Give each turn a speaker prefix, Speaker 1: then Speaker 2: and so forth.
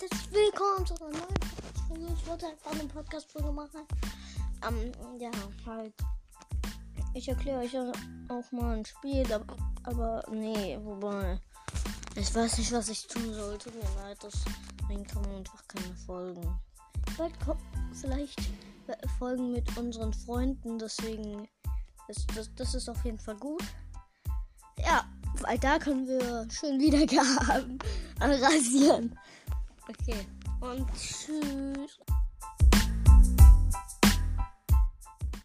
Speaker 1: willkommen zu einer neuen Podcast-Folge. Ich wollte einfach eine Podcast-Folge machen. Ähm, ja, halt. Ich erkläre euch auch mal ein Spiel, aber, aber nee, wobei. Ich weiß nicht, was ich tun soll. Tut mir leid, deswegen kommen einfach keine Folgen. Bald kommen vielleicht Folgen mit unseren Freunden, deswegen ist das, das ist auf jeden Fall gut. Ja, weil da können wir schön Wiedergaben rasieren. Okay, und tschüss.